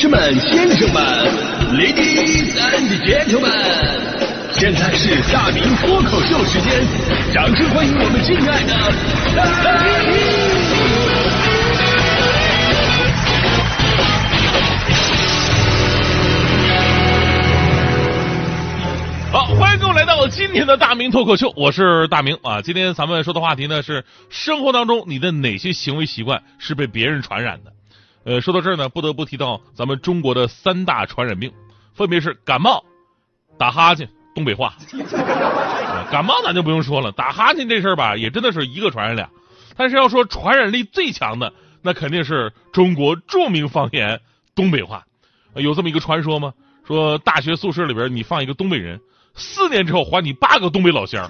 士们、先生们，Ladies and Gentlemen，现在是大明脱口秀时间，掌声欢迎我们敬爱的！好，欢迎各位来到今天的大明脱口秀，我是大明啊。今天咱们说的话题呢是生活当中你的哪些行为习惯是被别人传染的？呃，说到这儿呢，不得不提到咱们中国的三大传染病，分别是感冒、打哈欠、东北话。感冒咱就不用说了，打哈欠这事儿吧，也真的是一个传染俩。但是要说传染力最强的，那肯定是中国著名方言东北话。有这么一个传说吗？说大学宿舍里边你放一个东北人，四年之后还你八个东北老乡。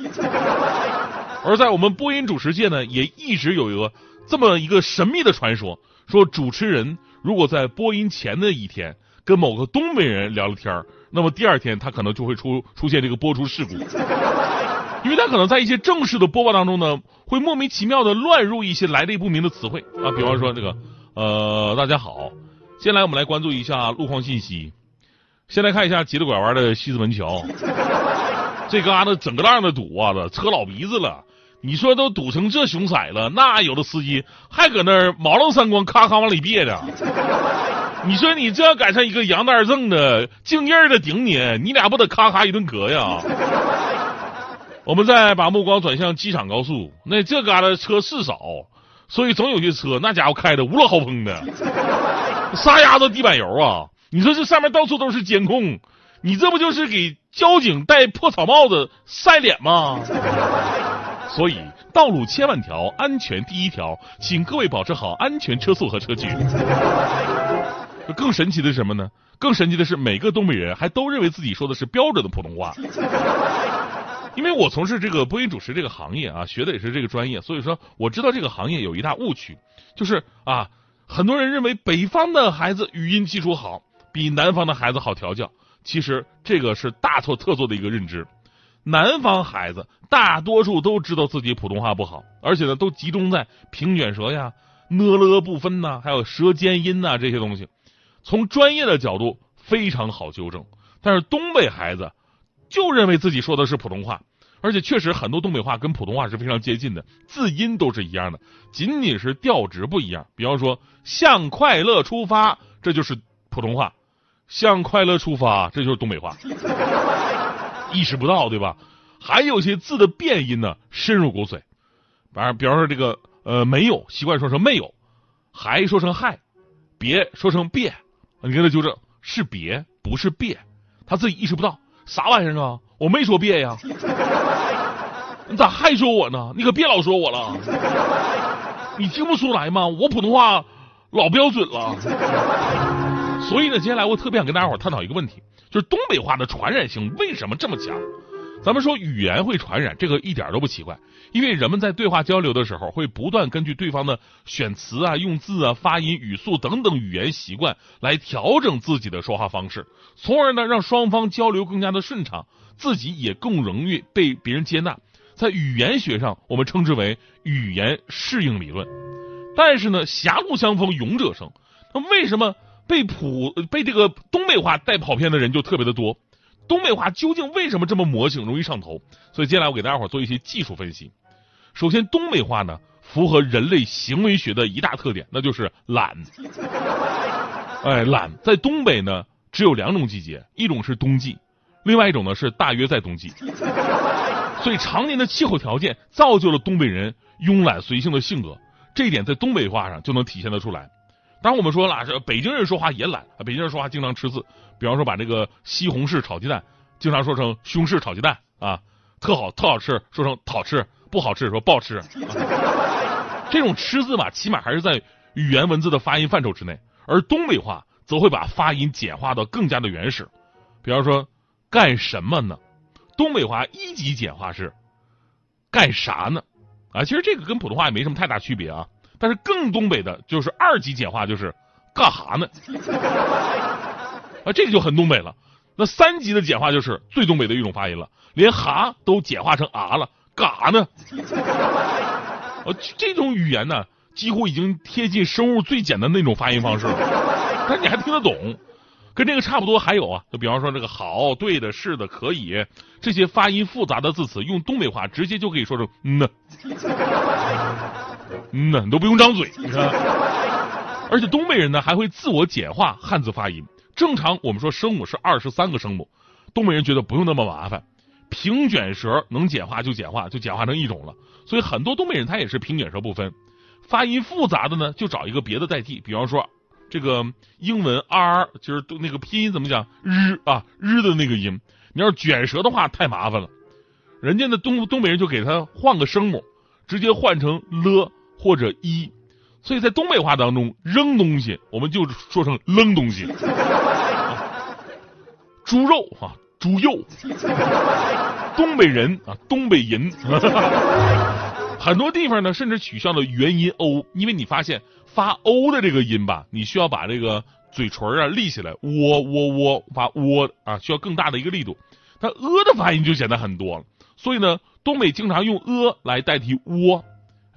而在我们播音主持界呢，也一直有一个这么一个神秘的传说，说主持人如果在播音前的一天跟某个东北人聊了天儿那么第二天他可能就会出出现这个播出事故，因为他可能在一些正式的播报当中呢，会莫名其妙的乱入一些来历不明的词汇啊，比方说这个呃，大家好，接下来我们来关注一下路况信息，先来看一下急着拐弯的西直门桥。这嘎达整个浪的堵啊，车老鼻子了。你说都堵成这熊色了，那有的司机还搁那儿毛愣三光，咔咔往里别的。你说你这要赶上一个杨大正的敬业的顶你，你俩不得咔咔一顿磕呀？我们再把目光转向机场高速，那这嘎达车是少，所以总有些车那家伙开的无了豪风的，撒丫子地板油啊！你说这上面到处都是监控，你这不就是给交警戴破草帽子晒脸吗？所以，道路千万条，安全第一条，请各位保持好安全车速和车距。更神奇的是什么呢？更神奇的是，每个东北人还都认为自己说的是标准的普通话。因为我从事这个播音主持这个行业啊，学的也是这个专业，所以说我知道这个行业有一大误区，就是啊，很多人认为北方的孩子语音基础好，比南方的孩子好调教。其实这个是大错特错的一个认知。南方孩子大多数都知道自己普通话不好，而且呢，都集中在平卷舌呀、呢了不分呐，还有舌尖音呐这些东西。从专业的角度非常好纠正，但是东北孩子就认为自己说的是普通话，而且确实很多东北话跟普通话是非常接近的，字音都是一样的，仅仅是调值不一样。比方说“向快乐出发”，这就是普通话；“向快乐出发”，这就是东北话。意识不到，对吧？还有些字的变音呢，深入骨髓。反正比方说这个呃没有，习惯说成没有；还说成害，别说成别。你跟他纠正是别不是别，他自己意识不到啥玩意儿啊？我没说别呀，你咋还说我呢？你可别老说我了，你听不出来吗？我普通话老标准了。所以呢，接下来我特别想跟大家伙探讨一个问题，就是东北话的传染性为什么这么强？咱们说语言会传染，这个一点都不奇怪，因为人们在对话交流的时候，会不断根据对方的选词啊、用字啊、发音、语速等等语言习惯来调整自己的说话方式，从而呢让双方交流更加的顺畅，自己也更容易被别人接纳。在语言学上，我们称之为语言适应理论。但是呢，狭路相逢勇者胜，那为什么？被普被这个东北话带跑偏的人就特别的多，东北话究竟为什么这么魔性，容易上头？所以接下来我给大家伙做一些技术分析。首先，东北话呢符合人类行为学的一大特点，那就是懒。哎，懒在东北呢只有两种季节，一种是冬季，另外一种呢是大约在冬季。所以常年的气候条件造就了东北人慵懒随性的性格，这一点在东北话上就能体现得出来。当然，我们说了，这北京人说话也懒，北京人说话经常吃字，比方说把这个西红柿炒鸡蛋，经常说成西红柿炒鸡蛋啊，特好特好吃，说成好吃，不好吃说不好吃。啊、这种吃字嘛，起码还是在语言文字的发音范畴之内，而东北话则会把发音简化到更加的原始，比方说干什么呢？东北话一级简化是干啥呢？啊，其实这个跟普通话也没什么太大区别啊。但是更东北的就是二级简化，就是干哈呢？啊，这个就很东北了。那三级的简化就是最东北的一种发音了，连哈都简化成啊了，干哈呢？呃，这种语言呢，几乎已经贴近生物最简单的那种发音方式了。但你还听得懂。跟这个差不多，还有啊，就比方说这个好、对的、是的、可以这些发音复杂的字词，用东北话直接就可以说成嗯呢，嗯呢，你都不用张嘴，你看。而且东北人呢还会自我简化汉字发音。正常我们说声母是二十三个声母，东北人觉得不用那么麻烦，平卷舌能简化就简化，就简化成一种了。所以很多东北人他也是平卷舌不分，发音复杂的呢就找一个别的代替，比方说。这个英文 r 就是那个拼音怎么讲日啊日的那个音，你要是卷舌的话太麻烦了。人家的东东北人就给他换个声母，直接换成了或者一，所以在东北话当中扔东西我们就说成扔东西。猪肉啊猪肉，东北人啊东北人，很多地方呢甚至取消了元音 o，因为你发现。发 o 的这个音吧，你需要把这个嘴唇啊立起来，喔喔喔，发喔啊，需要更大的一个力度。它呃的发音就简单很多了。所以呢，东北经常用呃来代替喔。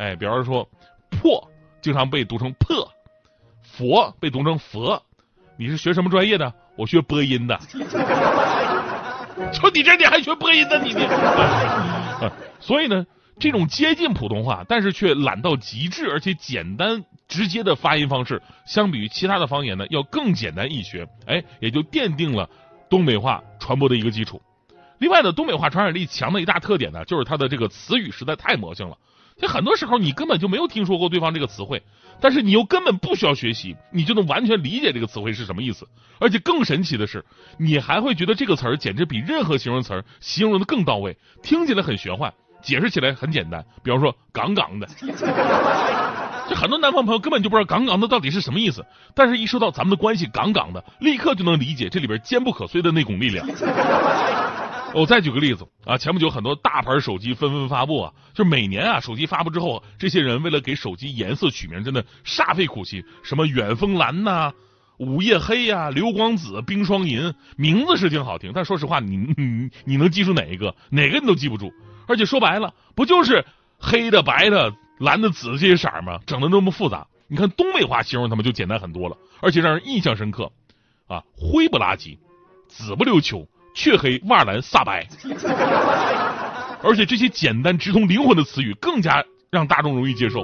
哎，比方说破经常被读成破，佛被读成佛。你是学什么专业的？我学播音的。就你这你还学播音的你你？所以呢。这种接近普通话，但是却懒到极致，而且简单直接的发音方式，相比于其他的方言呢，要更简单易学。哎，也就奠定了东北话传播的一个基础。另外呢，东北话传染力强的一大特点呢，就是它的这个词语实在太魔性了。就很多时候你根本就没有听说过对方这个词汇，但是你又根本不需要学习，你就能完全理解这个词汇是什么意思。而且更神奇的是，你还会觉得这个词儿简直比任何形容词形容的更到位，听起来很玄幻。解释起来很简单，比方说“杠杠的”，就很多南方朋友根本就不知道“杠杠的”到底是什么意思。但是，一说到咱们的关系“杠杠的”，立刻就能理解这里边坚不可摧的那股力量。我再举个例子啊，前不久很多大牌手机纷纷发布啊，就每年啊手机发布之后，这些人为了给手机颜色取名，真的煞费苦心，什么远峰蓝呐、午夜黑呀、流光紫、冰霜银，名字是挺好听，但说实话，你你你能记住哪一个？哪个你都记不住。而且说白了，不就是黑的、白的、蓝的、紫的这些色吗？整的那么复杂。你看东北话形容他们就简单很多了，而且让人印象深刻。啊，灰不拉几，紫不溜秋，雀黑瓦蓝煞白。而且这些简单直通灵魂的词语更加让大众容易接受。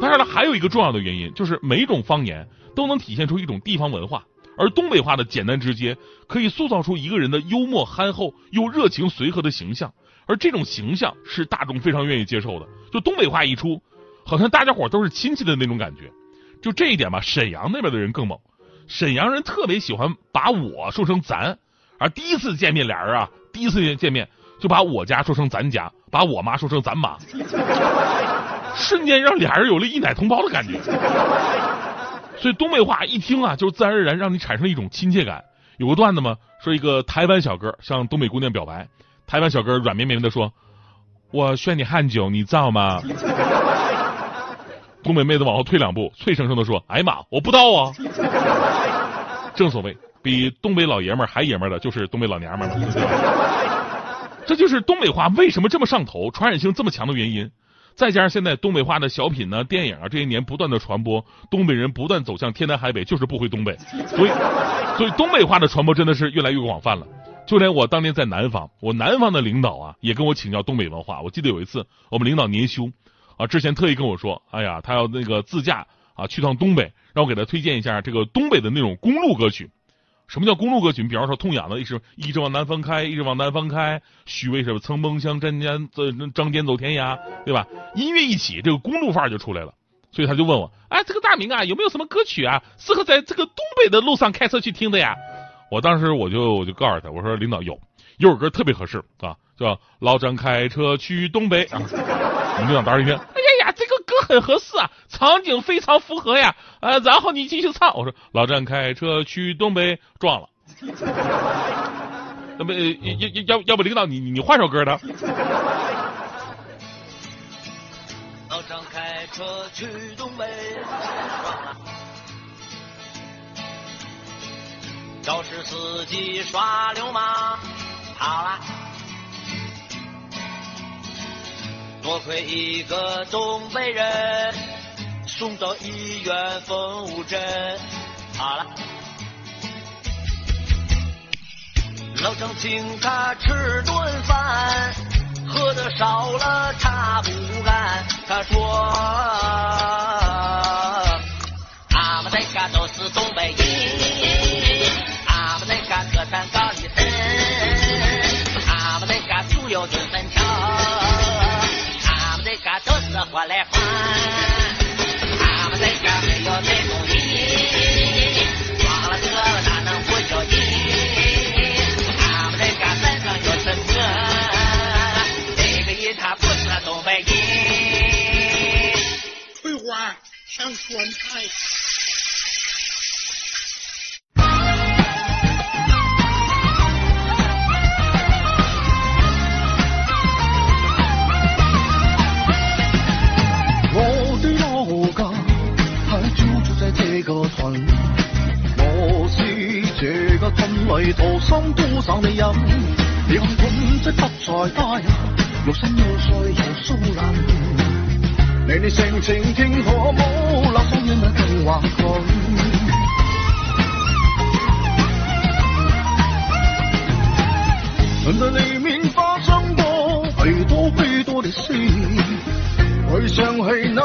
当然了，还有一个重要的原因，就是每一种方言都能体现出一种地方文化，而东北话的简单直接，可以塑造出一个人的幽默憨厚又热情随和的形象。而这种形象是大众非常愿意接受的。就东北话一出，好像大家伙都是亲戚的那种感觉。就这一点吧，沈阳那边的人更猛。沈阳人特别喜欢把我说成咱，而第一次见面俩人啊，第一次见面就把我家说成咱家，把我妈说成咱妈，瞬间让俩人有了一奶同胞的感觉。所以东北话一听啊，就自然而然让你产生一种亲切感。有个段子嘛，说一个台湾小哥向东北姑娘表白。台湾小哥软绵绵的说：“我炫你汉酒，你造吗？”东北妹子往后退两步，脆生生的说：“哎呀妈，我不道啊！”正所谓，比东北老爷们还爷们的，就是东北老娘们了。这就是东北话为什么这么上头、传染性这么强的原因。再加上现在东北话的小品呢、电影啊，这些年不断的传播，东北人不断走向天南海北，就是不回东北，所以，所以东北话的传播真的是越来越广泛了。就连我当年在南方，我南方的领导啊，也跟我请教东北文化。我记得有一次，我们领导年休，啊，之前特意跟我说，哎呀，他要那个自驾啊去趟东北，让我给他推荐一下这个东北的那种公路歌曲。什么叫公路歌曲？比方说痛痒的，一直一直往南方开，一直往南方开。许巍什么曾梦想针尖走仗剑走天涯，对吧？音乐一起，这个公路范儿就出来了。所以他就问我，哎，这个大明啊，有没有什么歌曲啊，适合在这个东北的路上开车去听的呀？我当时我就我就告诉他，我说领导有有首歌特别合适啊，叫老张开车去东北啊。领导当时一听，哎呀，很合适啊，场景非常符合呀。呃，然后你继续唱。我说老张开车去东北撞了。那么要要要要不领导你你换首歌的。老张开车去东北撞了。肇事司机耍流氓，好了，多亏一个东北人送到医院缝五针。好了，老张请他吃顿饭，喝的少了他不干。他说，俺们在家都是东。我来饭，俺们这嘎没有这种人，忘了车哪能不着急？俺们这嘎身上有什么？这个人他不是东北人。翠花上酸菜。这个村里土生土长的人。你看屯子不再大呀，又新又帥又騷人。你你性情聽可冇那雙眼嘅動畫佢。人在里面发生過許多許多的事，回想起那